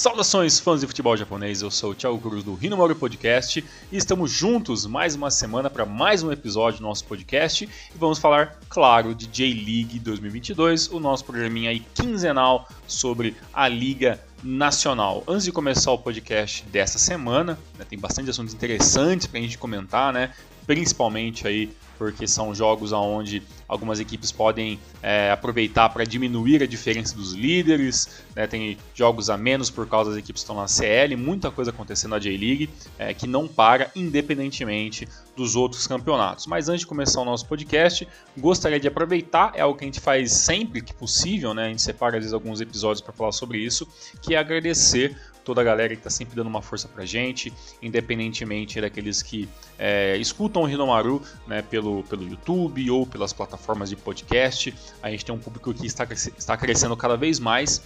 Saudações fãs de futebol japonês, eu sou o Thiago Cruz do Hinomori Podcast e estamos juntos mais uma semana para mais um episódio do nosso podcast e vamos falar, claro, de J-League 2022, o nosso programinha aí quinzenal sobre a Liga Nacional. Antes de começar o podcast dessa semana, né, tem bastante assuntos interessantes para a gente comentar, né? Principalmente aí porque são jogos onde algumas equipes podem é, aproveitar para diminuir a diferença dos líderes, né? tem jogos a menos por causa das equipes que estão na CL, muita coisa acontecendo na J-League é, que não para independentemente dos outros campeonatos. Mas antes de começar o nosso podcast, gostaria de aproveitar, é algo que a gente faz sempre que possível, né? a gente separa às vezes alguns episódios para falar sobre isso, que é agradecer toda a galera que está sempre dando uma força pra gente, independentemente daqueles que é, escutam o Rinomaru né, pelo, pelo YouTube ou pelas plataformas de podcast. A gente tem um público que está, está crescendo cada vez mais.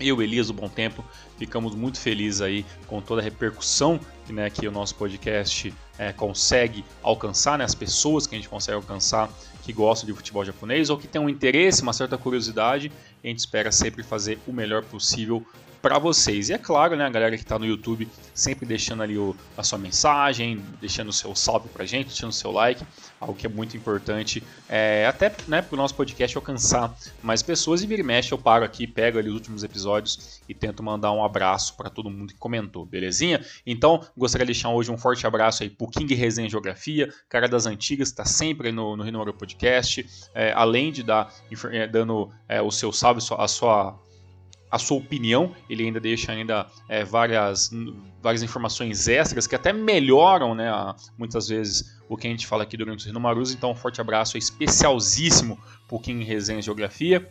Eu, Elias, o Bom Tempo, ficamos muito felizes aí com toda a repercussão né, que o nosso podcast é, consegue alcançar, né, as pessoas que a gente consegue alcançar que gostam de futebol japonês ou que têm um interesse, uma certa curiosidade. A gente espera sempre fazer o melhor possível para vocês. E é claro, né, a galera que está no YouTube, sempre deixando ali o, a sua mensagem, deixando o seu salve para gente, deixando o seu like, algo que é muito importante, é, até né, para nosso podcast alcançar mais pessoas. E vira e mexe, eu paro aqui, pego ali os últimos episódios e tento mandar um abraço para todo mundo que comentou, belezinha? Então, gostaria de deixar hoje um forte abraço aí pro King Resenha Geografia, cara das antigas, está sempre no, no Rino Podcast, é, além de dar, é, dando é, o seu salve, a sua a sua opinião, ele ainda deixa ainda é, várias, várias informações extras que até melhoram, né, a, muitas vezes, o que a gente fala aqui durante o Rinomarus. Então, um forte abraço especialzíssimo para o Kim Resenha Geografia.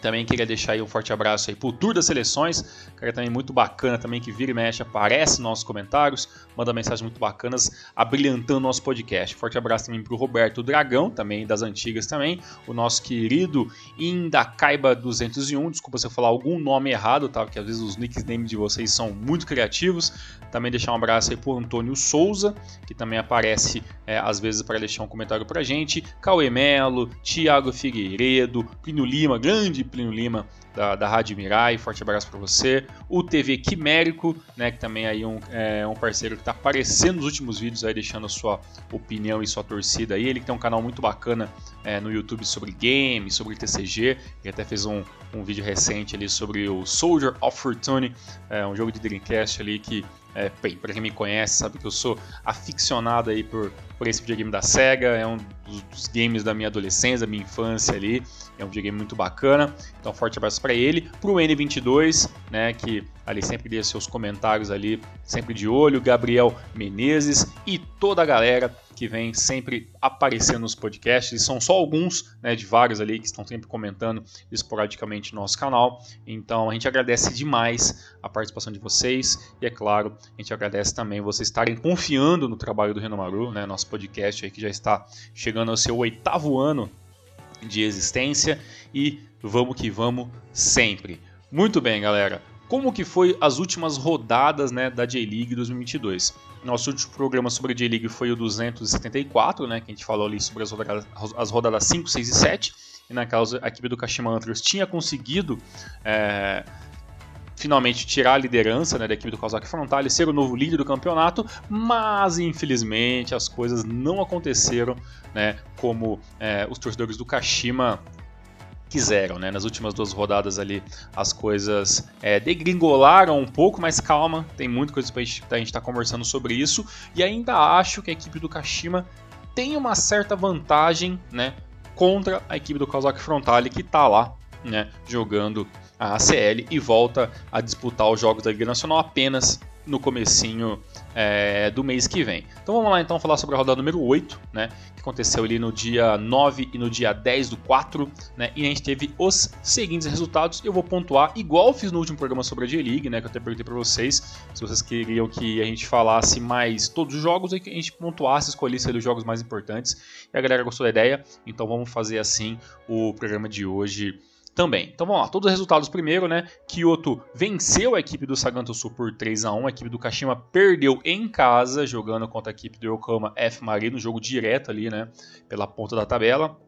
Também queria deixar aí um forte abraço aí pro Tour das Seleções, cara também muito bacana também que vira e mexe, aparece nos nossos comentários, manda mensagens muito bacanas, abrilhantando nosso podcast. Forte abraço também pro Roberto Dragão, também das antigas também, o nosso querido Indacaiba 201, desculpa se eu falar algum nome errado, tá? Porque às vezes os nicknames de vocês são muito criativos. Também deixar um abraço aí pro Antônio Souza, que também aparece é, às vezes para deixar um comentário pra gente, Cauê Melo, Thiago Figueiredo, Pino Lima, grande Plínio Lima da, da Rádio Mirai, forte abraço para você. O TV Quimérico, né, que também é aí um, é um parceiro que está aparecendo nos últimos vídeos aí, deixando a sua opinião e sua torcida aí. Ele tem um canal muito bacana é, no YouTube sobre games, sobre TCG. Ele até fez um, um vídeo recente ali sobre o Soldier of Fortune, é, um jogo de Dreamcast ali que é, para quem me conhece, sabe que eu sou aficionado aí por, por esse videogame da SEGA, é um dos, dos games da minha adolescência, da minha infância ali, é um videogame muito bacana. Então, forte abraço para ele, para o N22, né, que ali sempre deixa seus comentários ali, sempre de olho, Gabriel Menezes e toda a galera que vem sempre aparecendo nos podcasts. E são só alguns, né, de vários ali que estão sempre comentando esporadicamente no nosso canal. Então a gente agradece demais a participação de vocês e é claro, a gente agradece também vocês estarem confiando no trabalho do Renomaru, né, nosso podcast aí que já está chegando ao seu oitavo ano de existência e vamos que vamos sempre. Muito bem, galera. Como que foi as últimas rodadas né, da J-League 2022? Nosso último programa sobre a J-League foi o 274, né, que a gente falou ali sobre as rodadas, as rodadas 5, 6 e 7. E na causa, a equipe do Kashima Antlers tinha conseguido é, finalmente tirar a liderança né, da equipe do Kawasaki Frontale, ser o novo líder do campeonato, mas infelizmente as coisas não aconteceram né, como é, os torcedores do Kashima quiseram, né? Nas últimas duas rodadas ali as coisas é, degringolaram um pouco, mas calma, tem muita coisa pra gente estar tá conversando sobre isso. E ainda acho que a equipe do Kashima tem uma certa vantagem, né? Contra a equipe do Kawasaki Frontale que está lá, né? Jogando a ACL e volta a disputar os jogos da Liga Nacional apenas no comecinho é, do mês que vem. Então vamos lá então falar sobre a rodada número 8, né, que aconteceu ali no dia 9 e no dia 10 do 4, né, e a gente teve os seguintes resultados. Eu vou pontuar igual fiz no último programa sobre a J-League, né, que eu até perguntei para vocês, se vocês queriam que a gente falasse mais todos os jogos e que a gente pontuasse, escolhesse ali os jogos mais importantes. E a galera gostou da ideia, então vamos fazer assim o programa de hoje também. Então vamos lá, todos os resultados primeiro, né? Kyoto venceu a equipe do Saganto Sul por 3 a 1 a equipe do Kashima perdeu em casa, jogando contra a equipe do Yokohama F Marino, jogo direto ali, né? Pela ponta da tabela.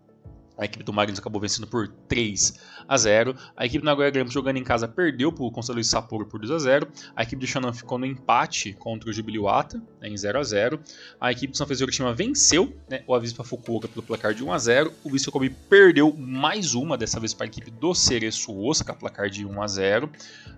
A equipe do Mariners acabou vencendo por 3 a 0. A equipe do Nagoya Grampus jogando em casa perdeu para o Conselho de Sapporo por 2 a 0. A equipe do Shannon ficou no empate contra o Jubiluata né, em 0 a 0. A equipe do Francisco Hiroshima venceu né, o Avispa Fukuoka pelo placar de 1 a 0. O Vissel Kobe perdeu mais uma, dessa vez para a equipe do Cereço Osaka, placar de 1 a 0.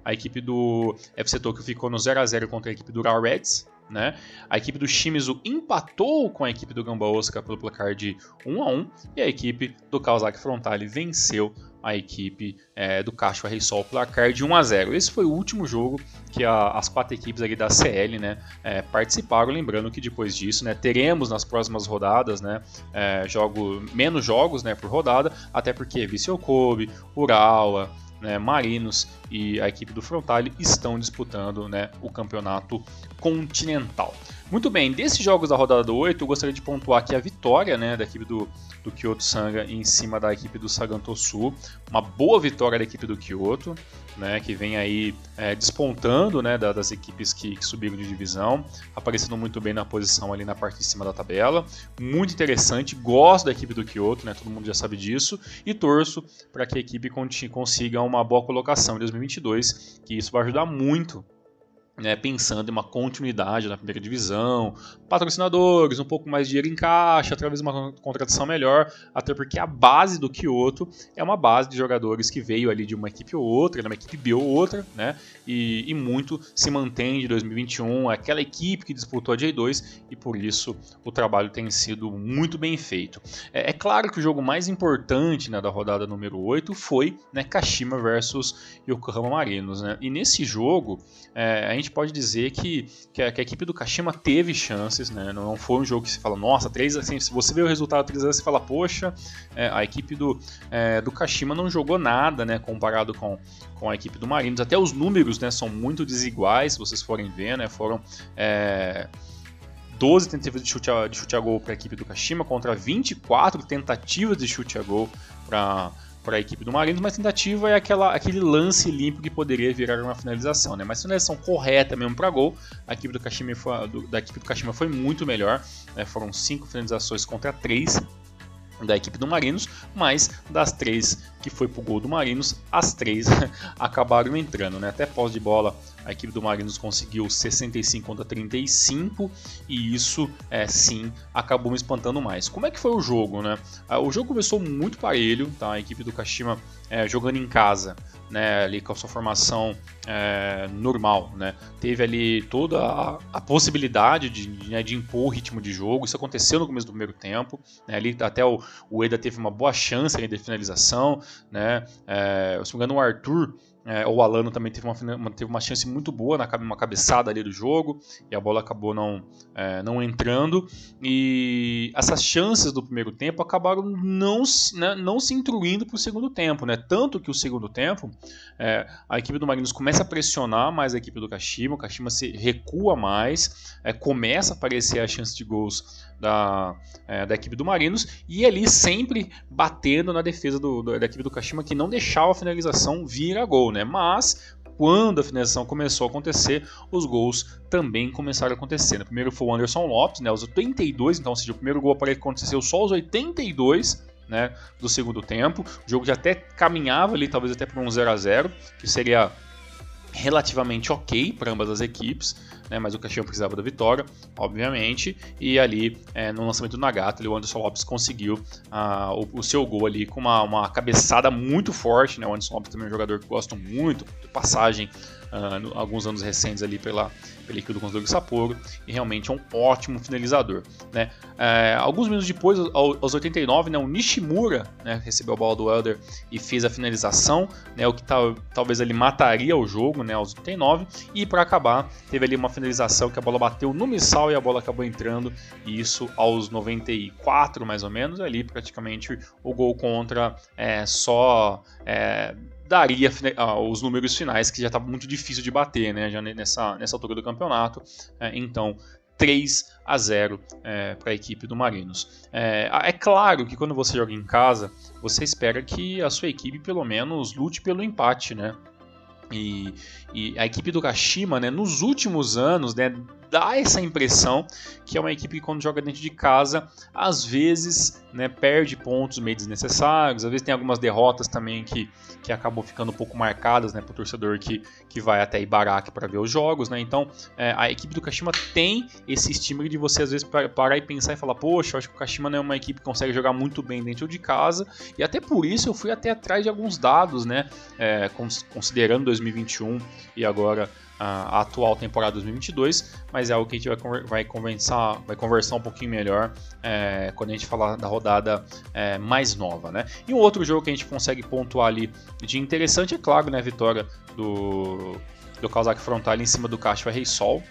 A equipe do FC Tokyo ficou no 0 a 0 contra a equipe do Ural Reds. Né? A equipe do Shimizu empatou com a equipe do Gamba Osaka pelo placar de 1 a 1 e a equipe do Kawasaki Frontale venceu a equipe é, do Cacho Reisol placar de 1 a 0. Esse foi o último jogo que a, as quatro equipes ali da CL né, é, participaram. Lembrando que depois disso né, teremos nas próximas rodadas né, é, jogo, menos jogos né, por rodada, até porque Viseu Kobe, Urawa, né, Marinos e a equipe do Frontale estão disputando né, o campeonato continental. Muito bem, desses jogos da rodada 8, eu gostaria de pontuar aqui a vitória né, da equipe do, do Kyoto Sanga em cima da equipe do Sagantosu. Uma boa vitória da equipe do Kyoto, né, que vem aí é, despontando né, das equipes que, que, subiram de divisão, aparecendo muito bem na posição ali na parte de cima da tabela. Muito interessante, gosto da equipe do Kyoto, né, todo mundo já sabe disso, e torço para que a equipe consiga uma boa colocação em 2022, que isso vai ajudar muito né, pensando em uma continuidade na primeira divisão, patrocinadores, um pouco mais de dinheiro em caixa, através de uma contratação melhor, até porque a base do Kyoto é uma base de jogadores que veio ali de uma equipe ou outra, de uma equipe B ou outra, né, e, e muito se mantém de 2021, aquela equipe que disputou a J2 e por isso o trabalho tem sido muito bem feito. É, é claro que o jogo mais importante né, da rodada número 8 foi né, Kashima versus Yokohama Marinos, né, e nesse jogo é, a gente pode dizer que, que a, que, a, equipe do Kashima teve chances, né? Não foi um jogo que se fala, nossa, 3 assim, se você vê o resultado 3 a 0, você fala, poxa, é, a equipe do, é, do Kashima não jogou nada, né? Comparado com, com a equipe do Marinos. Até os números, né, são muito desiguais, se vocês forem ver, né? Foram é, 12 tentativas de chute a, de chute a gol para a equipe do Kashima contra 24 tentativas de chute a gol para para a equipe do Marinos, mas tentativa é aquela, aquele lance limpo que poderia virar uma finalização, né? Mas finalização correta mesmo para gol, a equipe do Kashima foi, do, da equipe do Kashima foi muito melhor, né? foram cinco finalizações contra três da equipe do Marinos, mas das três que foi pro gol do Marinos, as três acabaram entrando, né? Até pós de bola, a equipe do Marinos conseguiu 65 contra 35 e isso, é, sim, acabou me espantando mais. Como é que foi o jogo, né? Ah, o jogo começou muito parelho, tá? A equipe do Kashima é, jogando em casa, né, ali com a sua formação é, normal, né, teve ali toda a, a possibilidade de, né, de, impor o ritmo de jogo, isso aconteceu no começo do primeiro tempo, né, ali até o, o Eda teve uma boa chance de finalização, né, é, se não me engano o Arthur é, o Alano também teve uma, teve uma chance muito boa na uma cabeçada ali do jogo e a bola acabou não, é, não entrando. E essas chances do primeiro tempo acabaram não, né, não se intruindo para o segundo tempo. Né? Tanto que o segundo tempo é, a equipe do Marinos começa a pressionar mais a equipe do Kashima, o Kashima se recua mais, é, começa a aparecer a chance de gols da, é, da equipe do Marinos e ali sempre batendo na defesa do, do, da equipe do Kashima que não deixava a finalização vir a gol, né? Mas quando a finalização começou a acontecer, os gols também começaram a acontecer. No primeiro foi o Anderson Lopes, né, aos 82, então, ou seja, o primeiro gol aconteceu só aos 82 né, do segundo tempo. O jogo já até caminhava ali, talvez até para um 0 a 0 que seria relativamente ok para ambas as equipes, né, mas o Caxias precisava da vitória, obviamente, e ali é, no lançamento do Nagata, ali, o Anderson Lopes conseguiu uh, o, o, seu gol ali com uma, uma cabeçada muito forte, né, o Anderson Lopes também é um jogador que gosto muito, de passagem uh, no, alguns anos recentes ali pela, pela equipe do Conselho Sapporo, e realmente é um ótimo finalizador. Né? É, alguns minutos depois, aos 89, né, o Nishimura né, recebeu a bola do Elder e fez a finalização, né, o que tal, talvez ele mataria o jogo né, aos 89, e para acabar, teve ali uma finalização que a bola bateu no missal e a bola acabou entrando, e isso aos 94 mais ou menos, ali praticamente o gol contra é, só é, daria os números finais, que já estava muito difícil de bater né, já nessa, nessa altura do campeonato. É, então, 3 a 0 é, para a equipe do Marinos. É, é, claro que quando você joga em casa, você espera que a sua equipe pelo menos lute pelo empate, né? E, e, a equipe do Kashima, né, nos últimos anos, né, dá essa impressão que é uma equipe que quando joga dentro de casa, às vezes né, perde pontos meio desnecessários, às vezes tem algumas derrotas também que, que acabam ficando um pouco marcadas né, para o torcedor que, que vai até Ibaraki para ver os jogos. Né? Então é, a equipe do Kashima tem esse estímulo de você às vezes parar e pensar e falar, poxa, acho que o Kashima não é uma equipe que consegue jogar muito bem dentro de casa, e até por isso eu fui até atrás de alguns dados, né, é, considerando 2021 e agora a atual temporada 2022, mas é algo que a gente vai, vai, conversar, vai conversar um pouquinho melhor é, quando a gente falar da rodada é, mais nova. Né? E um outro jogo que a gente consegue pontuar ali de interessante é claro, né, a vitória do, do Kawasaki Frontal em cima do Caixa Rei Sol.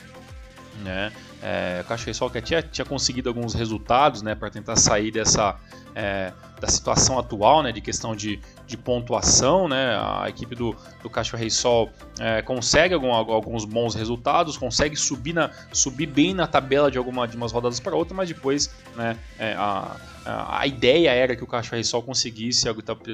Né? É, o Sol que tinha, tinha conseguido alguns resultados né, para tentar sair dessa é, da situação atual, né, de questão de, de pontuação, né, a equipe do, do Sol é, consegue algum, alguns bons resultados, consegue subir, na, subir bem na tabela de, alguma, de umas rodadas para outra, mas depois né, é, a, a ideia era que o Sol conseguisse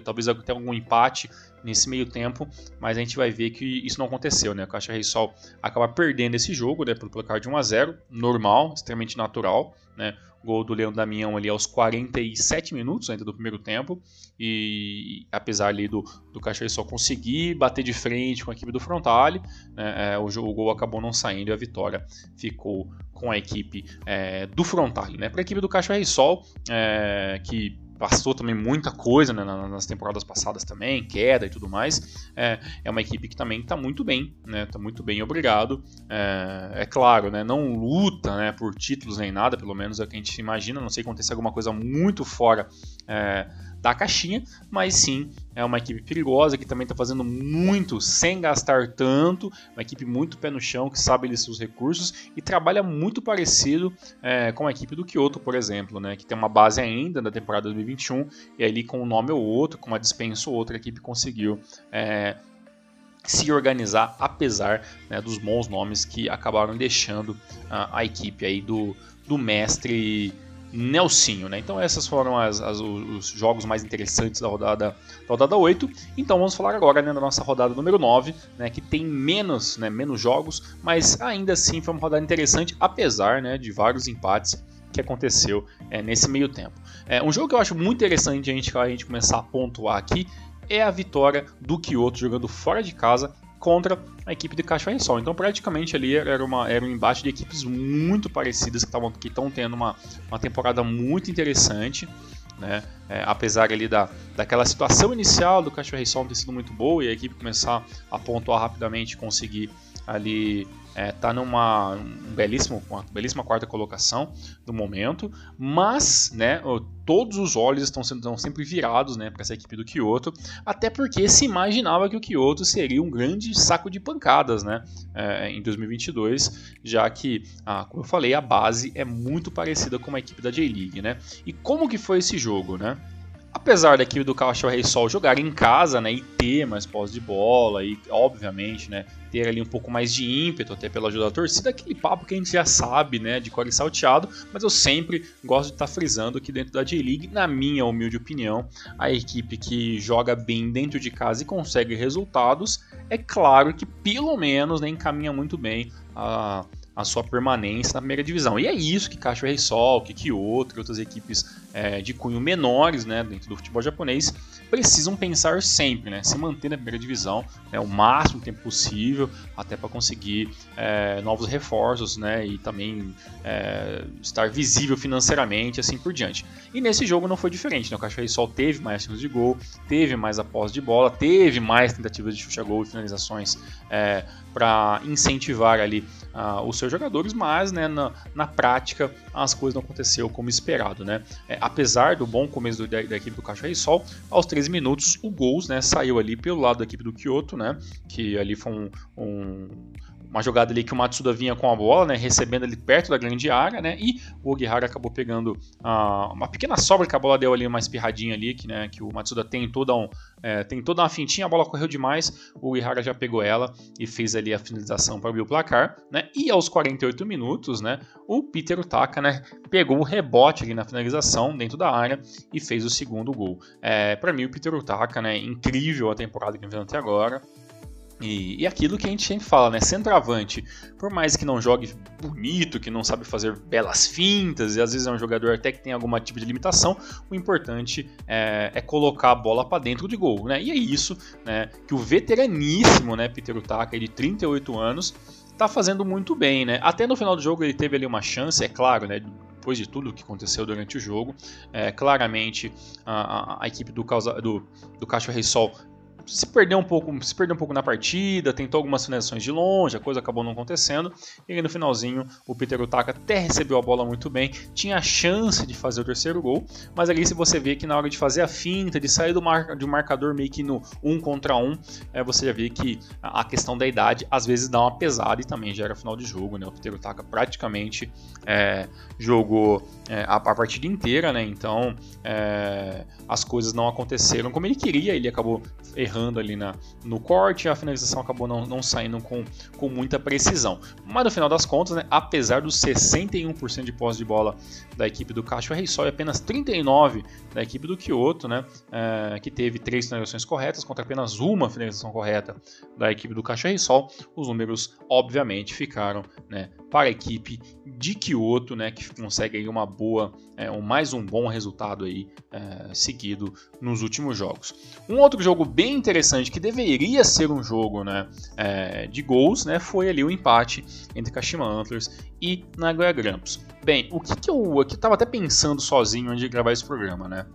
talvez até algum empate nesse meio tempo, mas a gente vai ver que isso não aconteceu, né? O Caixa Rei Sol acaba perdendo esse jogo, né, pelo placar de 1 a 0, normal, extremamente natural, né? Gol do Leão Damião ali aos 47 minutos ainda do primeiro tempo. E apesar ali do, do Caxias só conseguir bater de frente com a equipe do Frontale, né, é, o, o, gol acabou não saindo e a vitória ficou com a equipe é, do Frontale. Né? Para a equipe do Caxias Sol, é, que passou também muita coisa né, nas temporadas passadas também, queda e tudo mais. É, é uma equipe que também está muito bem, né? Está muito bem, obrigado. É, é, claro, né? Não luta né, por títulos nem nada, pelo menos é o que a gente imagina. Não sei se acontecer alguma coisa muito fora. É, da caixinha, mas sim é uma equipe perigosa que também está fazendo muito sem gastar tanto, uma equipe muito pé no chão que sabe de seus recursos e trabalha muito parecido é, com a equipe do Kyoto, por exemplo, né, que tem uma base ainda da temporada 2021 e ali com um nome ou outro, com uma dispensa ou outra, a equipe conseguiu é, se organizar apesar né, dos bons nomes que acabaram deixando a equipe aí do, do mestre Nelsinho, né? Então essas foram as, as, os jogos mais interessantes da rodada, da rodada 8. Então vamos falar agora né, da nossa rodada número 9, né, que tem menos, né, menos jogos, mas ainda assim foi uma rodada interessante, apesar né, de vários empates que aconteceu é, nesse meio tempo. É, um jogo que eu acho muito interessante a gente, a gente começar a pontuar aqui é a vitória do Kyoto jogando fora de casa contra a equipe de Sol. Então, praticamente ali era, uma, era um embate de equipes muito parecidas que estão tendo uma, uma temporada muito interessante. Né? É, apesar ali da, daquela situação inicial do Sol ter sido muito boa e a equipe começar a pontuar rapidamente conseguir ali é, tá numa um belíssimo, uma belíssima quarta colocação no momento, mas né, todos os olhos estão, sendo, estão sempre virados né, para essa equipe do Kyoto, até porque se imaginava que o Kyoto seria um grande saco de pancadas né, é, em 2022, já que, ah, como eu falei, a base é muito parecida com a equipe da J-League. Né? E como que foi esse jogo? Né? apesar da equipe do Cachorro Rei Sol jogar em casa, né, e ter mais posse de bola e obviamente, né, ter ali um pouco mais de ímpeto até pela ajuda da torcida, aquele papo que a gente já sabe, né, de core salteado, mas eu sempre gosto de estar tá frisando que dentro da J-League, na minha humilde opinião, a equipe que joga bem dentro de casa e consegue resultados, é claro que pelo menos né, encaminha muito bem a a sua permanência na primeira divisão. E é isso que Cacho Rei Sol, que Kyoto e outras equipes é, de cunho menores né, dentro do futebol japonês precisam pensar sempre, né, se manter na primeira divisão né, o máximo tempo possível, até para conseguir é, novos reforços né, e também é, estar visível financeiramente assim por diante. E nesse jogo não foi diferente, né, o Cacho Rei Sol teve mais chances de gol, teve mais após de bola, teve mais tentativas de chute a gol e finalizações é, para incentivar ali uh, os seus jogadores, mas né, na, na, prática as coisas não aconteceram como esperado. Né? É, apesar do bom começo da, da equipe do Caixa Sol, aos 13 minutos o Gols né, saiu ali pelo lado da equipe do Kyoto, né, que ali foi um, um uma jogada ali que o Matsuda vinha com a bola, né, recebendo ali perto da grande área, né, e o Ogihara acabou pegando uma pequena sobra que a bola deu ali uma espirradinha ali, que, né, que o Matsuda tem toda, um, é, tem toda uma fintinha, a bola correu demais, o Ogihara já pegou ela e fez ali a finalização para abrir o placar, né, e aos 48 minutos, né, o Peter Utaka, né, pegou o rebote ali na finalização dentro da área e fez o segundo gol. É, para mim o Peter Utaka, né, incrível a temporada que fez até agora, E, e, aquilo que a gente sempre fala, né? Centroavante, por mais que não jogue bonito, que não sabe fazer belas fintas, e às vezes é um jogador até que tem algum tipo de limitação, o importante é, é colocar a bola para dentro de gol, né? E é isso, né? Que o veteraníssimo, né, Peter Utaka, de 38 anos, tá fazendo muito bem, né? Até no final do jogo ele teve ali uma chance, é claro, né? Depois de tudo o que aconteceu durante o jogo, é, claramente a, a, a equipe do, causa, do, do Cacho Rei Sol se perdeu um pouco, se perdeu um pouco na partida, tentou algumas finalizações de longe, a coisa acabou não acontecendo. E aí no finalzinho, o Peter Utaka até recebeu a bola muito bem, tinha a chance de fazer o terceiro gol, mas ali se você vê que na hora de fazer a finta, de sair do, mar, de um marcador meio que no um contra um, é, você já vê que a questão da idade às vezes dá uma pesada e também já era final de jogo, né? O Peter Utaka praticamente é, jogou é, a, a, partida inteira, né? Então é, as coisas não aconteceram como ele queria, ele acabou errando errando ali na, no corte, a finalização acabou não, não saindo com, com muita precisão. Mas no final das contas, né, apesar dos 61% de posse de bola da equipe do Cacho Rei Sol e apenas 39% da equipe do Kyoto, né, é, que teve três finalizações corretas contra apenas uma finalização correta da equipe do Cacho Rei Sol, os números obviamente ficaram né, para a equipe de Kyoto, né, que consegue aí uma boa, é, um, mais um bom resultado aí é, seguido nos últimos jogos. Um outro jogo bem interessante que deveria ser um jogo, né, é, de gols, né, foi ali o empate entre Kashima Antlers e Nagoya Grampus. Bem, o que, que eu estava até pensando sozinho antes de gravar esse programa, né?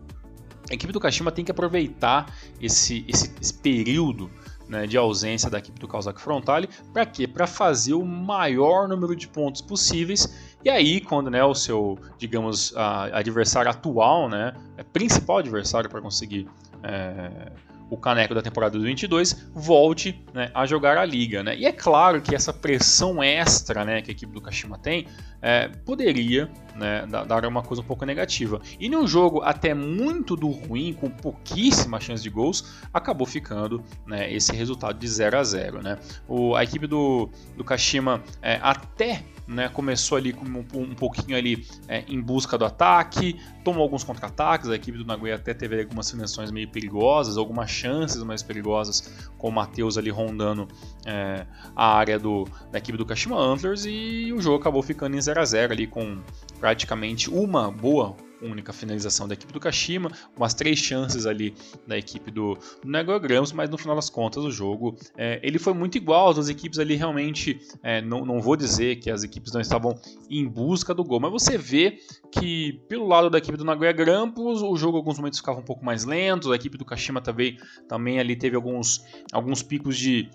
A equipe do Kashima tem que aproveitar esse, esse, esse período né, de ausência da equipe do Kawasaki Frontale. Para quê? Para fazer o maior número de pontos possíveis. E aí, quando né, o seu, digamos, adversário atual, né, é principal adversário para conseguir é, o caneco da temporada 2022 volte né, a jogar a liga. Né? E é claro que essa pressão extra né, que a equipe do Kashima tem é, poderia né, dar uma coisa um pouco negativa. E num jogo até muito do ruim, com pouquíssima chance de gols, acabou ficando né, esse resultado de 0 a 0 né? o, A equipe do, do Kashima é, até né, começou ali um, um pouquinho ali é, em busca do ataque, tomou alguns contra-ataques, a equipe do Nagoya até teve algumas finalizações meio perigosas, algumas chances mais perigosas, com o Matheus ali rondando é, a área do, da equipe do Kashima Antlers e o jogo acabou ficando em 0 a 0 ali com praticamente uma boa única finalização da equipe do Kashima, umas três chances ali da equipe do, do Negogramos, mas no final das contas o jogo é, ele foi muito igual, as equipes ali realmente, é, não, não vou dizer que as equipes não estavam em busca do gol, mas você vê que pelo lado da equipe do Nagoya Grampus, o jogo alguns momentos ficava um pouco mais lento, a equipe do Kashima também, também ali teve alguns, alguns picos de,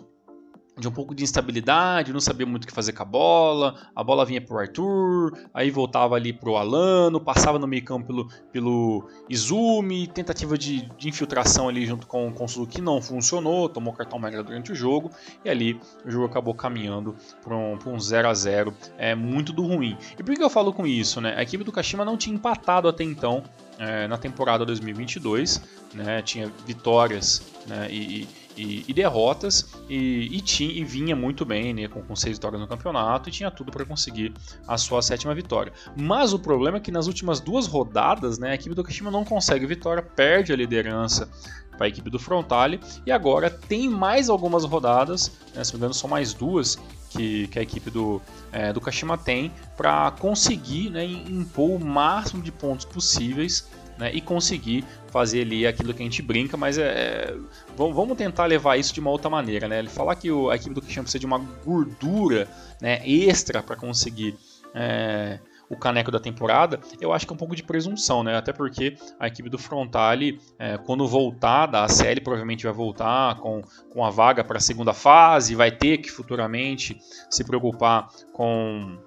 de um pouco de instabilidade, não sabia muito o que fazer com a bola, a bola vinha pro Arthur, aí voltava ali pro Alano, passava no meio campo pelo, pelo Izumi, tentativa de, de infiltração ali junto com, com o Suzuki não funcionou, tomou cartão amarelo durante o jogo, e ali o jogo acabou caminhando para um, um 0 a 0 é muito do ruim. E por que eu falo com isso? Né? A equipe do Kashima não tinha empatado até então é, na temporada 2022, né? tinha vitórias né? e, e, e derrotas e, e, tinha, e vinha muito bem, né, com, com seis vitórias no campeonato e tinha tudo para conseguir a sua sétima vitória. Mas o problema é que nas últimas duas rodadas, né, a equipe do Kashima não consegue vitória, perde a liderança para a equipe do Frontale e agora tem mais algumas rodadas, né, se não me engano são mais duas que, que a equipe do, é, do Kashima tem para conseguir né, impor o máximo de pontos possíveis né, e conseguir fazer ali aquilo que a gente brinca, mas é, é vamos tentar levar isso de uma outra maneira, né? Ele falar que o, a equipe do Cristiano precisa de uma gordura né, extra para conseguir é, o caneco da temporada, eu acho que é um pouco de presunção, né? Até porque a equipe do Frontale, é, quando voltar da série, provavelmente vai voltar com, com a vaga para a segunda fase, vai ter que futuramente se preocupar com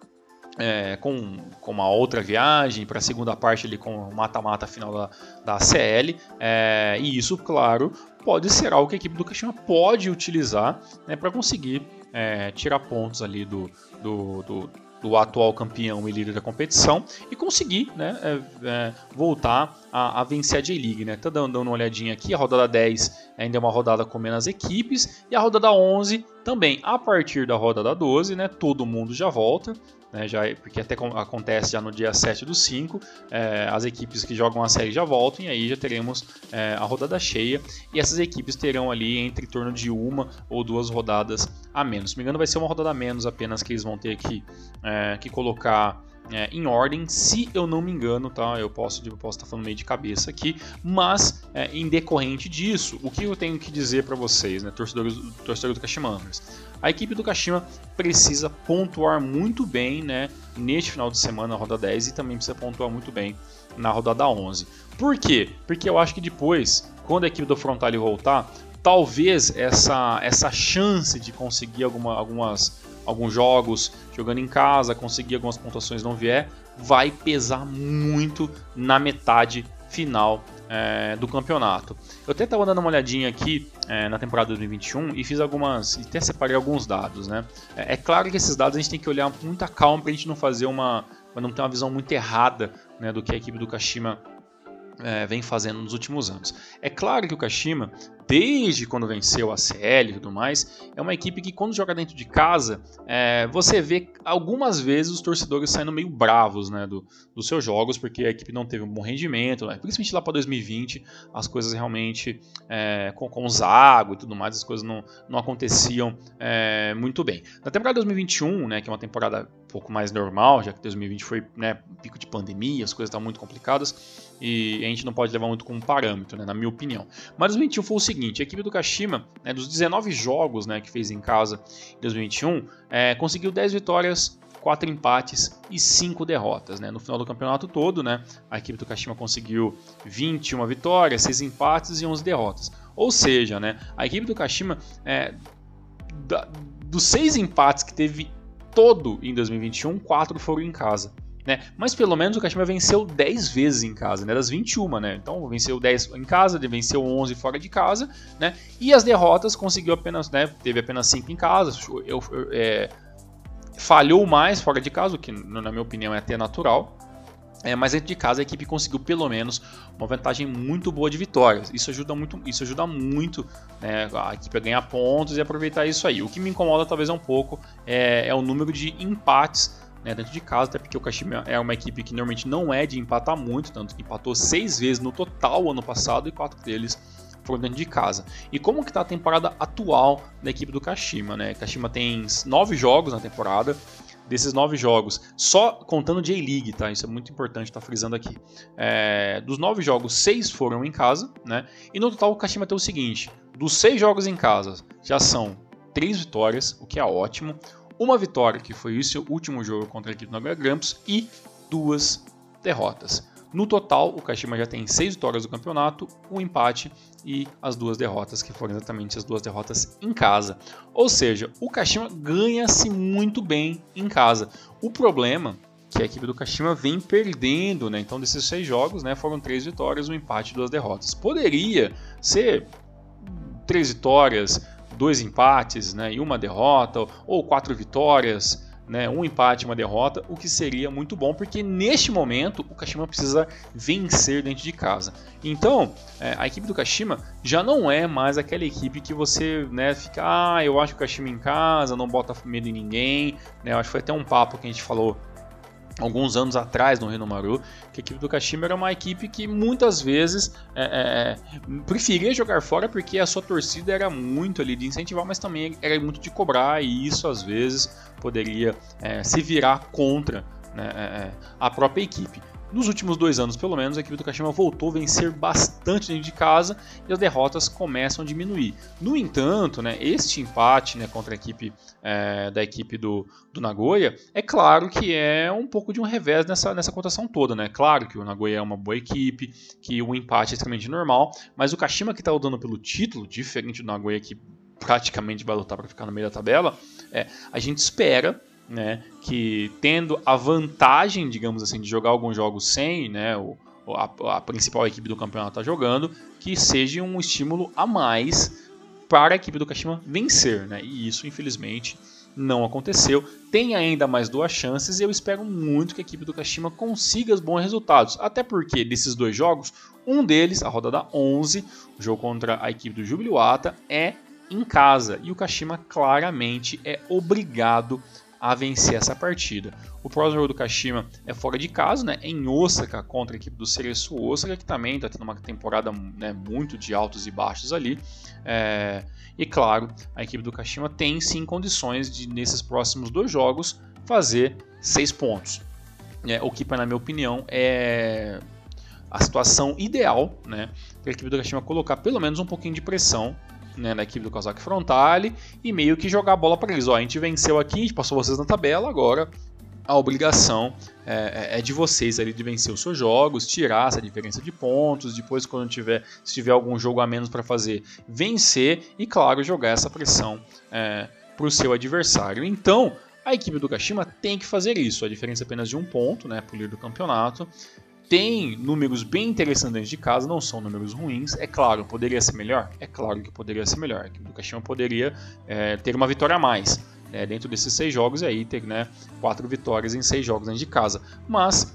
é, com, com uma outra viagem para a segunda parte ali com o mata-mata final da, da CL. É, e isso, claro, pode ser algo que a equipe do Kashima pode utilizar né, para conseguir é, tirar pontos ali do, do, do, do, atual campeão e líder da competição e conseguir né, é, é, voltar a, a, vencer a J-League. Né? Tá dando, uma olhadinha aqui, a rodada 10 ainda é uma rodada com menos equipes e a rodada 11 Também a partir da rodada 12, né, todo mundo já volta, né, já, porque até acontece já no dia 7 do 5, é, as equipes que jogam a série já voltam e aí já teremos é, a rodada cheia e essas equipes terão ali entre torno de uma ou duas rodadas a menos. Se não me engano vai ser uma rodada a menos apenas que eles vão ter que, é, que colocar é, em ordem, se eu não me engano, tá? Eu posso, eu posso estar falando meio de cabeça aqui, mas é, em decorrente disso, o que eu tenho que dizer para vocês, né, torcedores, torcedores do Kashima Antlers? A equipe do Kashima precisa pontuar muito bem, né, neste final de semana, na rodada 10, e também precisa pontuar muito bem na rodada 11. Por quê? Porque eu acho que depois, quando a equipe do Frontale voltar, talvez essa, essa chance de conseguir alguma, algumas alguns jogos jogando em casa, conseguir algumas pontuações não vier, vai pesar muito na metade final é, do campeonato. Eu até estava dando uma olhadinha aqui é, na temporada 2021 e fiz algumas, até separei alguns dados, né? É, é, claro que esses dados a gente tem que olhar com muita calma para a gente não fazer uma, para não ter uma visão muito errada, né, do que a equipe do Kashima é, vem fazendo nos últimos anos. É claro que o Kashima, desde quando venceu a CL e tudo mais, é uma equipe que quando joga dentro de casa, é, você vê algumas vezes os torcedores saindo meio bravos né, do, dos seus jogos, porque a equipe não teve um bom rendimento, né, principalmente lá para 2020, as coisas realmente, é, com, com o Zago e tudo mais, as coisas não, não aconteciam é, muito bem. Na temporada 2021, né, que é uma temporada um pouco mais normal, já que 2020 foi né, pico de pandemia, as coisas estavam muito complicadas, e a gente não pode levar muito como parâmetro, né, na minha opinião. Mas 2021 foi o seguinte: a equipe do Kashima, né, dos 19 jogos né, que fez em casa em 2021, é, conseguiu 10 vitórias, 4 empates e 5 derrotas. Né? No final do campeonato todo, né, a equipe do Kashima conseguiu 21 vitórias, 6 empates e 11 derrotas. Ou seja, né, a equipe do Kashima, é, da, dos 6 empates que teve todo em 2021, 4 foram em casa. Né? Mas pelo menos o Kashima venceu 10 vezes em casa, né? das 21, né? Então venceu 10 em casa, venceu 11 fora de casa, né? E as derrotas conseguiu apenas, né? Teve apenas 5 em casa. Eu, eu é, falhou mais fora de casa, o que na minha opinião é até natural. É, mas dentro de casa a equipe conseguiu pelo menos uma vantagem muito boa de vitórias. Isso ajuda muito, isso ajuda muito né, a equipe a ganhar pontos e aproveitar isso aí. O que me incomoda talvez um pouco é, é o número de empates né, dentro de casa, até porque o Kashima é uma equipe que normalmente não é de empatar muito, tanto que empatou seis vezes no total ano passado e quatro deles foram dentro de casa. E como que está a temporada atual da equipe do Kashima, né? Kashima tem nove jogos na temporada, desses nove jogos, só contando J-League, tá? Isso é muito importante estar tá frisando aqui. É, dos nove jogos, seis foram em casa, né? E no total o Kashima tem o seguinte: dos seis jogos em casa, já são três vitórias, o que é ótimo uma vitória, que foi o seu último jogo contra a equipe do Grampus, e duas derrotas. No total, o Kashima já tem seis vitórias do campeonato, um empate e as duas derrotas, que foram exatamente as duas derrotas em casa. Ou seja, o Kashima ganha-se muito bem em casa. O problema é que a equipe do Kashima vem perdendo, né? Então, desses seis jogos, né, foram três vitórias, um empate e duas derrotas. Poderia ser três vitórias, dois empates né, e uma derrota, ou quatro vitórias, né, um empate e uma derrota, o que seria muito bom, porque neste momento o Kashima precisa vencer dentro de casa. Então, é, a equipe do Kashima já não é mais aquela equipe que você né, fica, ah, eu acho o Kashima em casa, não bota medo em ninguém. Né, eu acho que foi até um papo que a gente falou alguns anos atrás no Renomaru, que a equipe do Kashima era uma equipe que muitas vezes é, é, é, preferia jogar fora porque a sua torcida era muito ali de incentivar, mas também era muito de cobrar e isso às vezes poderia é, se virar contra né, é, é, a própria equipe. Nos últimos dois anos, pelo menos, a equipe do Kashima voltou a vencer bastante dentro de casa e as derrotas começam a diminuir. No entanto, né, este empate né, contra a equipe é, da equipe do, do Nagoya, é claro que é um pouco de um revés nessa, nessa cotação toda. Né? Claro que o Nagoya é uma boa equipe, que o empate é extremamente normal, mas o Kashima que está lutando pelo título, diferente do Nagoya que praticamente vai lutar para ficar no meio da tabela, é, a gente espera né, que tendo a vantagem, digamos assim, de jogar alguns jogos sem, né, o, a, a principal equipe do campeonato está jogando, que seja um estímulo a mais para a equipe do Kashima vencer, né, e isso infelizmente não aconteceu. Tem ainda mais duas chances e eu espero muito que a equipe do Kashima consiga os bons resultados. Até porque desses dois jogos, um deles, a rodada 11, o jogo contra a equipe do Jubiluata, é em casa e o Kashima claramente é obrigado a vencer essa partida. O próximo jogo do Kashima é fora de casa, né, em Osaka contra a equipe do Cereço Osaka, que também está tendo uma temporada né, muito de altos e baixos ali. É... E claro, a equipe do Kashima tem sim condições de, nesses próximos dois jogos, fazer seis pontos. É, o que, na minha opinião, é a situação ideal né, para a equipe do Kashima colocar pelo menos um pouquinho de pressão né, na equipe do Kawasaki Frontale e meio que jogar a bola para eles. Ó, a gente venceu aqui, a gente passou vocês na tabela, agora a obrigação é, é, é, de vocês ali de vencer os seus jogos, tirar essa diferença de pontos, depois quando tiver, se tiver algum jogo a menos para fazer, vencer e claro jogar essa pressão é, para o seu adversário. Então a equipe do Kashima tem que fazer isso, a diferença é apenas de um ponto, né, para o líder do campeonato tem números bem interessantes de casa, não são números ruins. É claro, poderia ser melhor? É claro que poderia ser melhor. O Kashima poderia é, ter uma vitória a mais né, dentro desses seis jogos aí ter né, quatro vitórias em seis jogos dentro de casa. Mas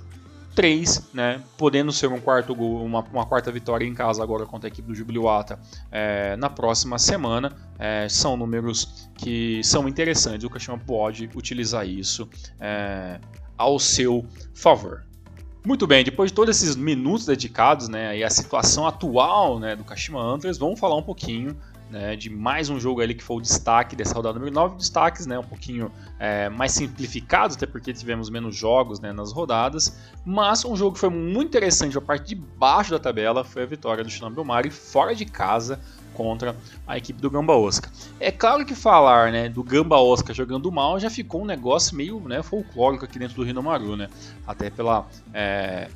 três, né, podendo ser um quarto gol, uma, uma, quarta vitória em casa agora contra a equipe do Jubiluata é, na próxima semana, é, são números que são interessantes. O Kashima pode utilizar isso é, ao seu favor. Muito bem, depois de todos esses minutos dedicados né, e a situação atual né, do Kashima Antlers, vamos falar um pouquinho né, de mais um jogo ali que foi o destaque dessa rodada número 9. Destaques né, um pouquinho é, mais simplificados, até porque tivemos menos jogos né, nas rodadas. Mas um jogo que foi muito interessante, a parte de baixo da tabela, foi a vitória do Shinobio Mari fora de casa contra a equipe do Gamba Osaka. É claro que falar né, do Gamba Osaka jogando mal já ficou um negócio meio né, folclórico aqui dentro do Rinomaru, né? Até pela. É,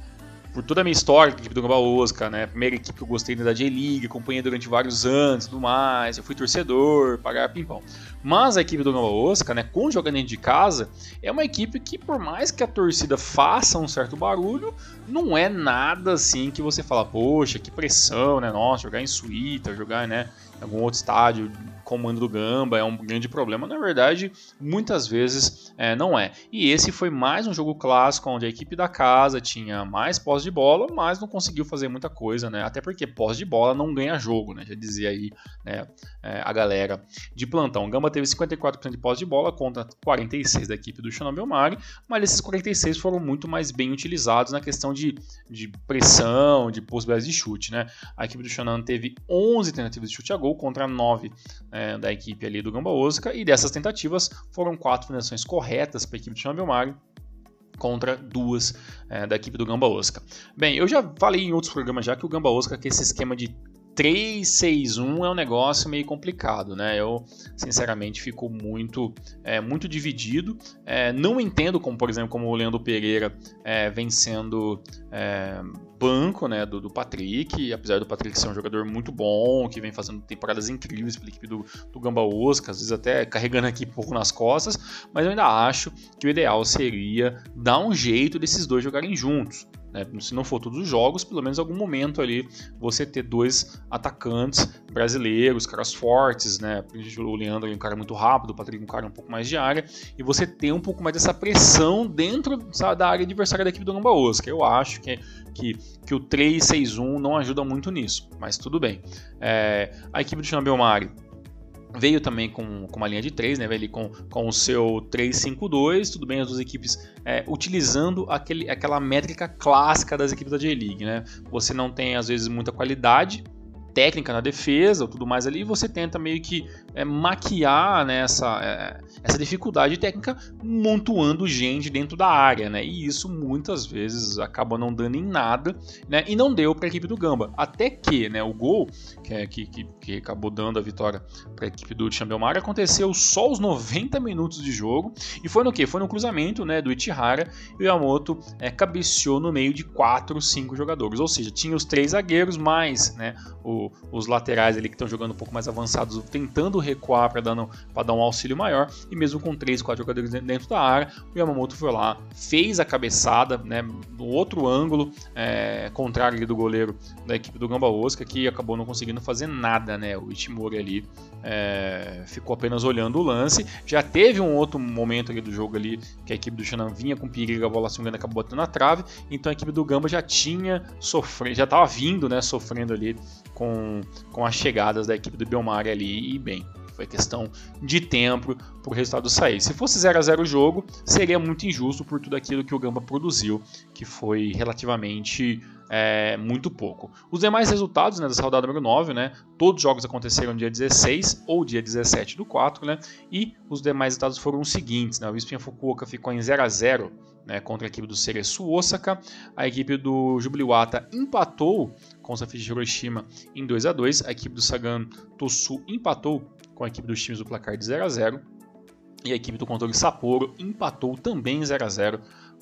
por toda a minha história com a equipe do Gamba Osaka, né? Primeira equipe que eu gostei da J-League, acompanhei durante vários anos tudo mais. Eu fui torcedor, pagar pimpão. Mas a equipe do Gamba Osaka, né, com jogando dentro de casa, é uma equipe que, por mais que a torcida faça um certo barulho, não é nada assim que você fala, poxa, que pressão, né? Nossa, jogar em suíta, jogar, né? Em algum outro estádio comando do Gamba é um grande problema. Na verdade, muitas vezes é, não é. E esse foi mais um jogo clássico onde a equipe da casa tinha mais posse de bola, mas não conseguiu fazer muita coisa, né? Até porque posse de bola não ganha jogo, né? Já dizia aí né, é, a galera de plantão. O Gamba teve 54% de posse de bola contra 46% da equipe do Shonan Belmari, mas esses 46 foram muito mais bem utilizados na questão de, de pressão, de possibilidades de chute, né? A equipe do Shonan teve 11 tentativas de chute a gol contra 9 é, da equipe ali do Gamba Osaka, e dessas tentativas foram quatro finalizações corretas para a equipe do Belmari, contra duas é, da equipe do Gamba Osaka. Bem, eu já falei em outros programas já que o Gamba Osaka, que esse esquema de 3-6-1 é um negócio meio complicado, né? Eu, sinceramente, fico muito, é, muito dividido. É, não entendo como, por exemplo, como o Leandro Pereira é, vem sendo é, banco né, do, do, Patrick, apesar do Patrick ser um jogador muito bom, que vem fazendo temporadas incríveis pela equipe do, do Gamba Osaka, às vezes até carregando aqui um pouco nas costas, mas eu ainda acho que o ideal seria dar um jeito desses dois jogarem juntos. Né? Se não for todos os jogos, pelo menos algum momento ali você ter dois atacantes brasileiros, caras fortes, né? O Leandro é um cara muito rápido, o Patrick é um cara um pouco mais de área, e você ter um pouco mais dessa pressão dentro sabe, da área adversária da equipe do Gamba Osaka. Eu acho que, que, que o 3-6-1 não ajuda muito nisso, mas tudo bem. É, a equipe do Xambelmari Veio também com, com uma linha de 3, né? Veio com, com o seu 3-5-2, tudo bem, as duas equipes é, utilizando aquele, aquela métrica clássica das equipes da J-League, né? Você não tem, às vezes, muita qualidade, técnica na defesa, tudo mais ali, você tenta meio que é, maquiar né, essa, é, essa dificuldade técnica montuando gente dentro da área, né? E isso muitas vezes acaba não dando em nada, né? E não deu para a equipe do Gamba. Até que, né, o gol que, é, que, que, que acabou dando a vitória para a equipe do Chambelmar aconteceu só os 90 minutos de jogo e foi no que? Foi no cruzamento, né, do Ichihara e o Yamamoto é, cabeceou no meio de 4, 5 jogadores, ou seja, tinha os três zagueiros mais, né, o, os laterais ali que estão jogando um pouco mais avançados, tentando recuar para dar, dar um auxílio maior. E mesmo com 3, 4 jogadores dentro da área, o Yamamoto foi lá, fez a cabeçada né, no outro ângulo, é, contrário do goleiro da equipe do Gamba Osaka, que acabou não conseguindo fazer nada. Né, o Ichimori ali é, ficou apenas olhando o lance. Já teve um outro momento ali do jogo ali que a equipe do Shannon vinha com perigo, a bola se engano acabou batendo na trave. Então a equipe do Gamba já tinha sofrido, já estava vindo, né, sofrendo ali com com, com as chegadas da equipe do Belmar ali e bem. Foi questão de tempo para o resultado sair. Se fosse 0 a 0 o jogo, seria muito injusto por tudo aquilo que o Gamba produziu, que foi relativamente é, muito pouco. Os demais resultados né, dessa rodada número 9, né, todos os jogos aconteceram dia 16 ou dia 17 do 4, né, e os demais resultados foram os seguintes. Né, o Espinha Fukuoka ficou em 0 a 0 né, contra a equipe do Cereço Osaka, a equipe do Jubiluata empatou com o Safishi Hiroshima em 2 a 2 a equipe do Sagan Tosu empatou com a equipe dos times do placar de 0 a 0 e a equipe do controle Sapporo empatou também em 0 a 0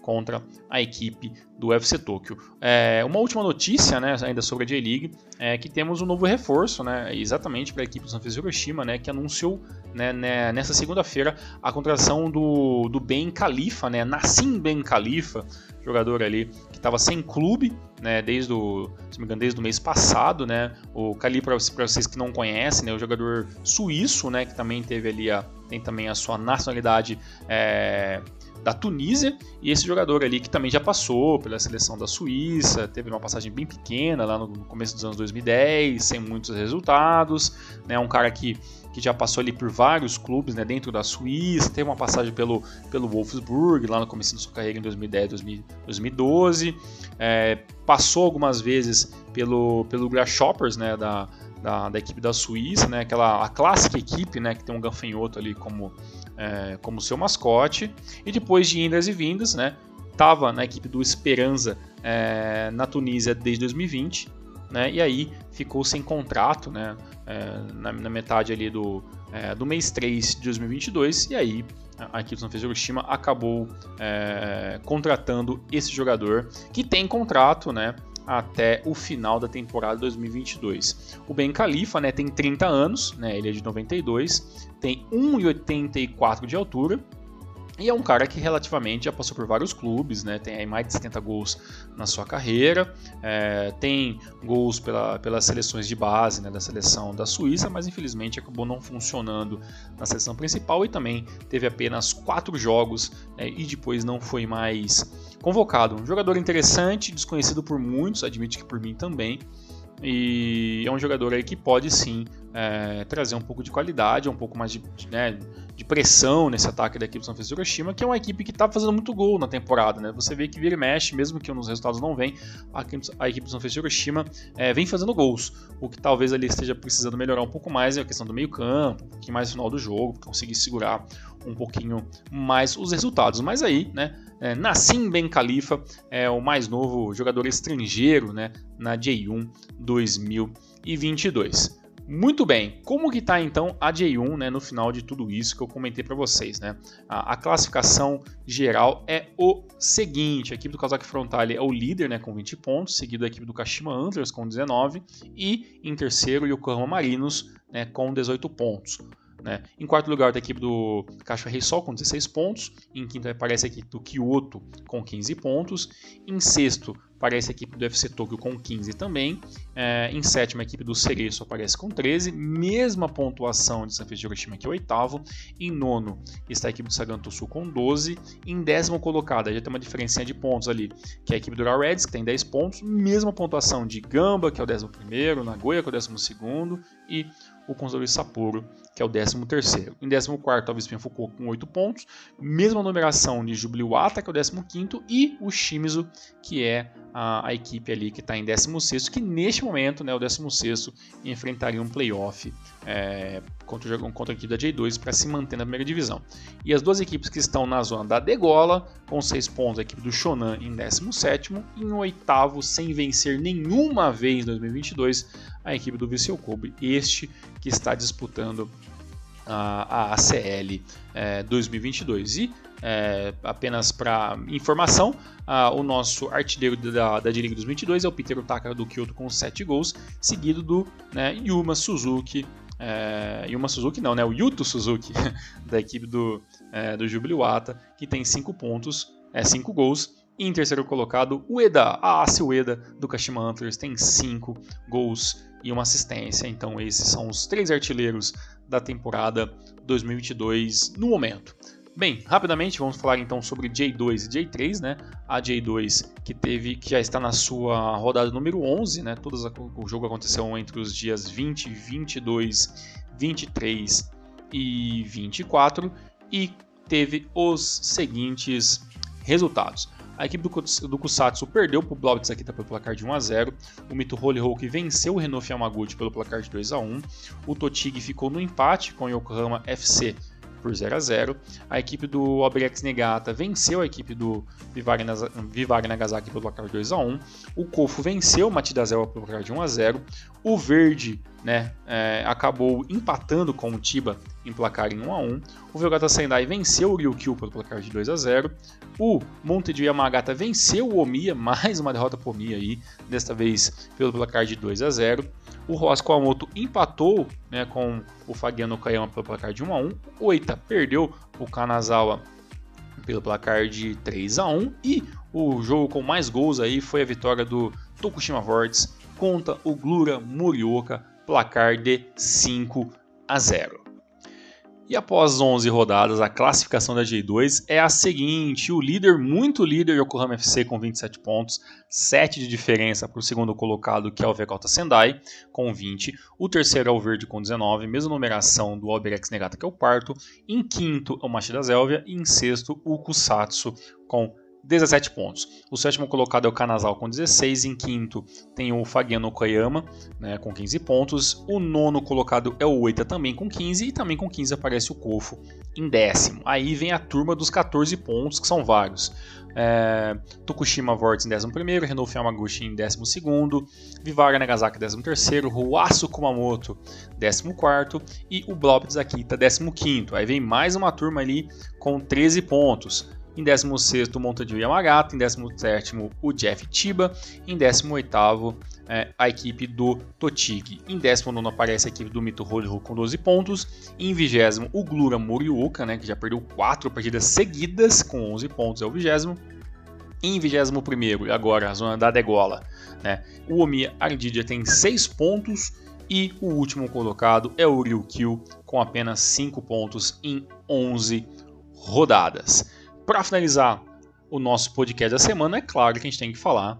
contra a equipe do UFC Tokyo. É, uma última notícia, né, ainda sobre a J-League, é que temos um novo reforço, né, exatamente para a equipe do Sanfrecce Hiroshima, né, que anunciou né, né, nessa segunda-feira a contratação do, do Ben Khalifa, né, Nassim Ben Khalifa, jogador ali que estava sem clube, né, desde o, se me engano, desde o mês passado, né, o Khalifa, para vocês que não conhecem, né, o jogador suíço, né, que também teve ali a, tem também a sua nacionalidade é, da Tunísia, e esse jogador ali que também já passou pela seleção da Suíça, teve uma passagem bem pequena lá no começo dos anos 2010, sem muitos resultados, né, um cara que, que já passou ali por vários clubes né, dentro da Suíça, teve uma passagem pelo, pelo Wolfsburg lá no começo da sua carreira em 2010, 2012, é, passou algumas vezes pelo, pelo Grasshoppers né, da, da, da, equipe da Suíça, né, aquela a clássica equipe né, que tem um gafanhoto ali como é, como seu mascote. E depois de indas e vindas, né, estava na equipe do Esperança é, na Tunísia desde 2020. Né, e aí ficou sem contrato né, é, na, na, metade ali do, é, do mês 3 de 2022. E aí a equipe do Sanfrecce Hiroshima acabou é, contratando esse jogador que tem contrato, né? Até o final da temporada 2022. O Ben Khalifa né, tem 30 anos, né, ele é de 92, tem 1,84 de altura, e é um cara que relativamente já passou por vários clubes, né? Tem mais de 70 gols na sua carreira, é, tem gols pela, pelas seleções de base né, da seleção da Suíça, mas infelizmente acabou não funcionando na seleção principal e também teve apenas quatro jogos né, e depois não foi mais convocado. Um jogador interessante, desconhecido por muitos, admito que por mim também. E é um jogador aí que pode sim é, trazer um pouco de qualidade, um pouco mais de, né, de pressão nesse ataque da equipe do São Francisco Hiroshima, que é uma equipe que está fazendo muito gol na temporada. Né? Você vê que vira e mexe, mesmo que nos resultados não vem, a equipe, a equipe do São Francisco Hiroshima é, vem fazendo gols. O que talvez ali esteja precisando melhorar um pouco mais é a questão do meio campo, um pouquinho mais no final do jogo, conseguir segurar um pouquinho mais os resultados. Mas aí, né, é, Nassim Ben Khalifa é o mais novo jogador estrangeiro né, na J1 2022. Muito bem, como que está então a J1 né, no final de tudo isso que eu comentei para vocês? Né? A, a, classificação geral é o seguinte, a equipe do Kazakh Frontale é o líder né, com 20 pontos, seguido da equipe do Kashima Antlers com 19 e em terceiro o Yokohama Marinos né, com 18 pontos. Né? Em quarto lugar, da equipe do Caixa Rei Sol com 16 pontos. Em quinto, aparece a equipe do Kyoto com 15 pontos. Em sexto, aparece a equipe do FC Tokyo com 15 também. É, em sétimo, a equipe do Cereço aparece com 13. Mesma pontuação de Sanfrecce de Hiroshima, que é o oitavo. Em nono, está a equipe do Saganto Sul com 12. Em décimo colocado, já tem uma diferença de pontos ali, que é a equipe do Reds, que tem 10 pontos. Mesma pontuação de Gamba, que é o décimo primeiro. Nagoya, que é o décimo segundo. E o Consultor Sapporo, que é o 13º. Em 14º, a Vespinha Foucault com 8 pontos. Mesma numeração de Jubiluata, que é o 15º. E o Shimizu, que é a, a equipe ali que está em 16º, que neste momento, né, o 16º, enfrentaria um playoff é, contra, contra a equipe da J2 para se manter na primeira divisão. E as duas equipes que estão na zona da degola, com 6 pontos, a equipe do Shonan em 17º e em oitavo, sem vencer nenhuma vez em 2022, a equipe do Viseu Kobe, este que está disputando a, ACL é, 2022. E é, apenas para informação, o nosso artilheiro da, da D-League 2022 é o Peter Utaka do Kyoto com 7 gols, seguido do né, Yuma Suzuki. É, Yuma Suzuki não, né? O Yuto Suzuki da equipe do, é, do Jubiluata, que tem 5 pontos, 5 é, gols. E em terceiro colocado, o Eda, a Asi Ueda do Kashima Antlers, tem 5 gols e uma assistência. Então esses são os três artilheiros da temporada 2022 no momento. Bem, rapidamente vamos falar então sobre J2 e J3, né? A J2 que teve que já está na sua rodada número 11, né? Todas o jogo aconteceu entre os dias 20, 22, 23 e 24 e teve os seguintes resultados. A equipe do, do Kusatsu perdeu para o aqui tá pelo placar de 1 a 0. O Mito Holy Hulk venceu o Renault Yamaguchi pelo placar de 2 a 1. O Totig ficou no empate com o Yokohama FC por 0 a 0. A equipe do Obrex Negata venceu a equipe do Vivari Nagasaki pelo placar de 2 a 1. O Kofo venceu o Matida Zelva pelo placar de 1 a 0. O Verde né, é, acabou empatando com o Tiba em placar em 1 a 1. O Vyogata Sendai venceu o Ryukyu pelo placar de 2 a 0. O Monte de Yamagata venceu o Omiya, mais uma derrota para o Omiya aí, desta vez pelo placar de 2 a 0. O Ross Kawamoto empatou né, com o Fagiano Kayama pelo placar de 1 a 1. O Oita perdeu o Kanazawa pelo placar de 3 a 1 e o jogo com mais gols aí foi a vitória do Tokushima Vortex contra o Glura Morioka, placar de 5 a 0. E após 11 rodadas, a classificação da J2 é a seguinte: o líder, muito líder, Yokohama FC com 27 pontos, 7 de diferença para o segundo colocado, que é o Vekota Sendai, com 20. O terceiro é o Verde com 19, mesma numeração do Alberex Negata, que é o quarto. Em quinto, o Machida Zélvia. E em sexto, o Kusatsu com 17 pontos. O sétimo colocado é o Kanazal com 16. Em quinto tem o Fagiano Koyama né, com 15 pontos. O nono colocado é o Oita também com 15. E também com 15 aparece o Kofo em décimo. Aí vem a turma dos 14 pontos, que são vários. É, Tokushima Vortex em 11º, Renault Yamaguchi em 12º, Vivara Nagasaki em 13º, Ruasu Kumamoto 14º e o Blobitz Akita 15º. Aí vem mais uma turma ali com 13 pontos. Em 16 o Montadio Yamagata, em 17 o Jeff Tiba, em 18 é, a equipe do Totig. Em 19 aparece a equipe do Mito Hollywood com 12 pontos. Em 20 o Glura Moriuka, né, que já perdeu 4 partidas seguidas com 11 pontos, é o 20 em 21 agora a zona da degola, né, o Omiya Ardidia tem 6 pontos e o último colocado é o Ryukyu com apenas 5 pontos em 11 rodadas. Para finalizar o nosso podcast da semana, é claro que a gente tem que falar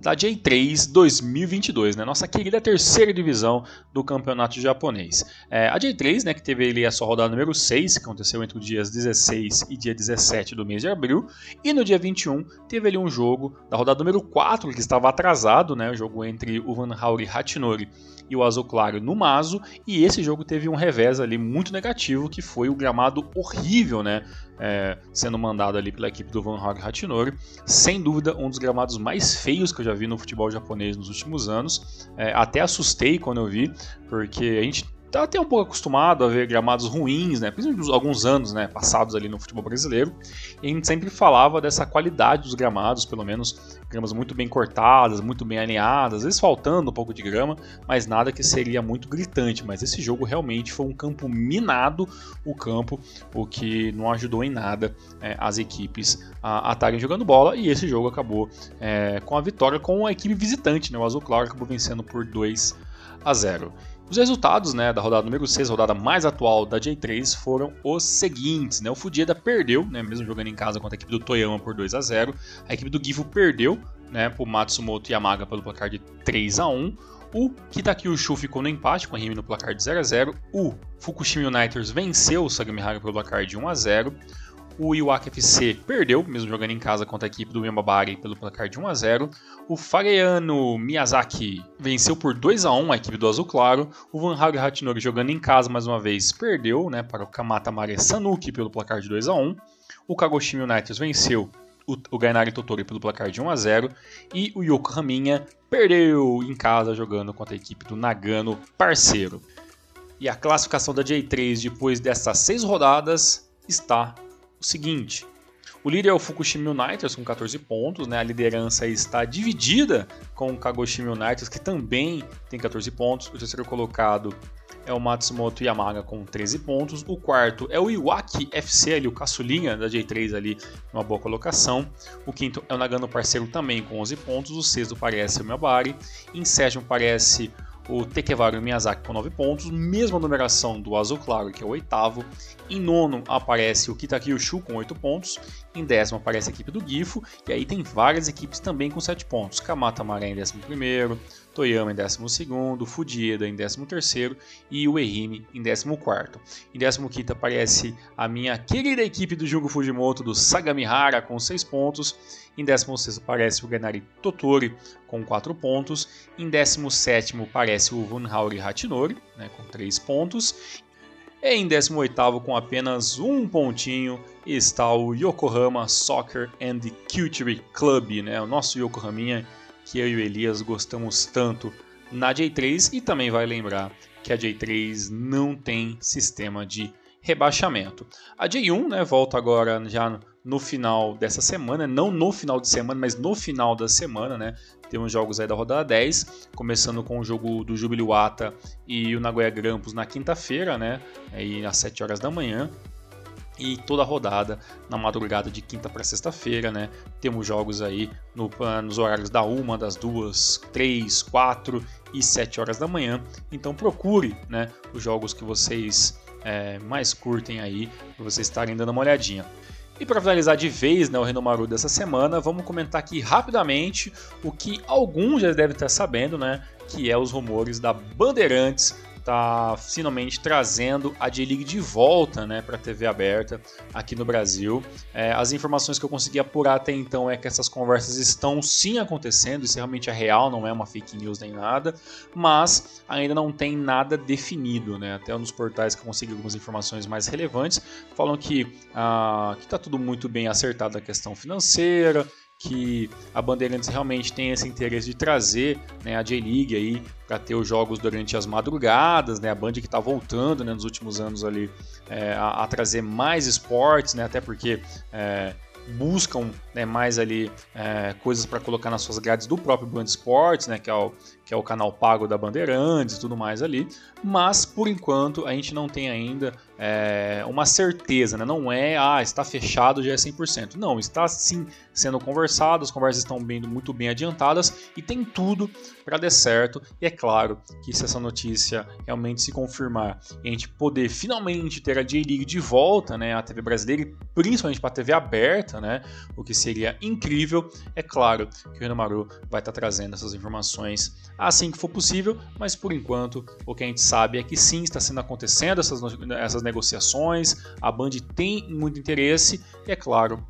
da J3 2022, né? Nossa querida terceira divisão do campeonato japonês. É, a J3, né, que teve ali a sua rodada número 6, que aconteceu entre os dias 16 e dia 17 do mês de abril, e no dia 21 teve ali um jogo da rodada número 4, que estava atrasado, né? O jogo entre o Van Hauri Hachinori e o Azul Claro no Mazo, e esse jogo teve um revés ali muito negativo, que foi o gramado horrível, né? É, sendo mandado ali pela equipe do Van Hauri Hachinori. Sem dúvida, um dos gramados mais feios que eu já vi no futebol japonês nos últimos anos. É, até assustei quando eu vi, porque a gente tá até um pouco acostumado a ver gramados ruins, né? Principalmente alguns anos, né, passados ali no futebol brasileiro. E a gente sempre falava dessa qualidade dos gramados, pelo menos gramas muito bem cortadas, muito bem alinhadas, às vezes faltando um pouco de grama, mas nada que seria muito gritante. Mas esse jogo realmente foi um campo minado, o campo, o que não ajudou em nada é, as equipes a estarem jogando bola. E esse jogo acabou é, com a vitória com a equipe visitante, né? O Azul Claro acabou vencendo por 2 a 0. Os resultados né, da rodada número 6, rodada mais atual da J3, foram os seguintes. Né? O Fudieda perdeu, né, mesmo jogando em casa contra a equipe do Toyama por 2 a 0 A equipe do Gifu perdeu né, por Matsumoto Yamaga pelo placar de 3 a 1 o Kitakyushu ficou no empate com a Rime no placar de 0 a 0 O Fukushima United venceu o Sagamihara pelo placar de 1 a 0 o Iwaka FC perdeu, mesmo jogando em casa contra a equipe do Yamabari pelo placar de 1 a 0. O Fareano Miyazaki venceu por 2 a 1 a equipe do Azul Claro. O Van Hag Hatinori jogando em casa mais uma vez perdeu né, para o Kamata Mare Sanuki pelo placar de 2 a 1. O Kagoshima United venceu o, Gainari Totori pelo placar de 1 a 0 e o Yokohaminha perdeu em casa jogando contra a equipe do Nagano parceiro. E a classificação da J3 depois dessas seis rodadas está o seguinte: o líder é o Fukushima United com 14 pontos, né? A liderança está dividida com o Kagoshima United, que também tem 14 pontos. O terceiro colocado é o Matsumoto Yamaga com 13 pontos. O quarto é o Iwaki FC, ali, o caçulinha da J3 ali, uma boa colocação. O quinto é o Nagano Parceiro também com 11 pontos. O sexto parece o Miyabari. Em sétimo parece o Tekevaru Miyazaki com 9 pontos, mesma numeração do Azul Claro, que é o oitavo. Em nono aparece o Kitakyushu com 8 pontos, em décimo aparece a equipe do Gifo, e aí tem várias equipes também com 7 pontos. Kamata Maré em décimo primeiro, Toyama em 12 Fujieda em 13 e o Ehime em 14 Em 15 aparece a minha querida equipe do Jugo Fujimoto do Sagamihara com 6 pontos. Em 16 aparece o Genari Totori com 4 pontos. Em 17 aparece o Vunhauri Hachinori né, com 3 pontos. E em 18 com apenas um pontinho está o Yokohama Soccer and Culture Club, né, o nosso Yokohaminha que eu e o Elias gostamos tanto na J3 e também vai lembrar que a J3 não tem sistema de rebaixamento. A J1 né, volta agora já no final dessa semana, não no final de semana, mas no final da semana, né? Temos jogos aí da rodada 10, começando com o jogo do Jubiluata e o Nagoya Grampus na quinta-feira, né? Aí às 7 horas da manhã e toda a rodada na madrugada de quinta para sexta-feira, né? Temos jogos aí no, ah, nos horários da uma, das duas, três, quatro e sete horas da manhã. Então procure, né, os jogos que vocês é, mais curtem aí para vocês estarem dando uma olhadinha. E para finalizar de vez né, o Renomaru dessa semana, vamos comentar aqui rapidamente o que alguns já devem estar sabendo, né? Que é os rumores da Bandeirantes está finalmente trazendo a J-League de volta né, para a TV aberta aqui no Brasil. É, as informações que eu consegui apurar até então é que essas conversas estão sim acontecendo, isso realmente é real, não é uma fake news nem nada, mas ainda não tem nada definido. Né? Até nos portais que eu consegui algumas informações mais relevantes falam que ah, está tudo muito bem acertado a questão financeira, que a Bandeirantes realmente tem esse interesse de trazer né, a J-League aí para ter os jogos durante as madrugadas, né, a Band que está voltando né, nos últimos anos ali é, a, a, trazer mais esportes, né, até porque é, buscam né, mais ali é, coisas para colocar nas suas grades do próprio Band Esportes, né, que é o que é o canal pago da Bandeirantes e tudo mais ali, mas por enquanto a gente não tem ainda é, uma certeza, né? não é, ah, está fechado, já é 100%. Não, está sim sendo conversado, as conversas estão bem, muito bem adiantadas e tem tudo para dar certo. E é claro que se essa notícia realmente se confirmar e a gente poder finalmente ter a J-League de volta, né, a TV brasileira e principalmente para a TV aberta, né, o que seria incrível, é claro que o Renomaru vai estar tá trazendo essas informações assim que for possível, mas por enquanto o que a gente sabe é que sim, está sendo acontecendo essas, essas negociações, a Band tem muito interesse e é claro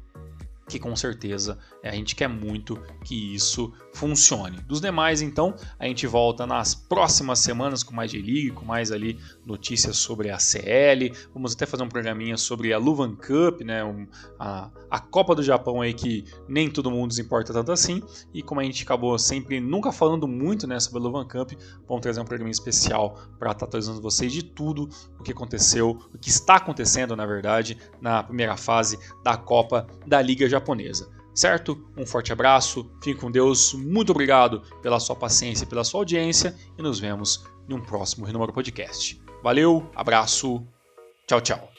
que com certeza a gente quer muito que isso funcione. Dos demais, então, a gente volta nas próximas semanas com mais J-League, com mais ali notícias sobre a CL. Vamos até fazer um programinha sobre a Luvan Cup, né? Um, a, a Copa do Japão aí que nem todo mundo se importa tanto assim. E como a gente acabou sempre nunca falando muito né, sobre a Luvan Cup, vamos trazer um programa especial para estar atualizando vocês de tudo o que aconteceu, o que está acontecendo, na verdade, na primeira fase da Copa da Liga Japonesa certo? Um forte abraço, fique com Deus, muito obrigado pela sua paciência e pela sua audiência e nos vemos em um próximo Renumero Podcast. Valeu, abraço, tchau, tchau.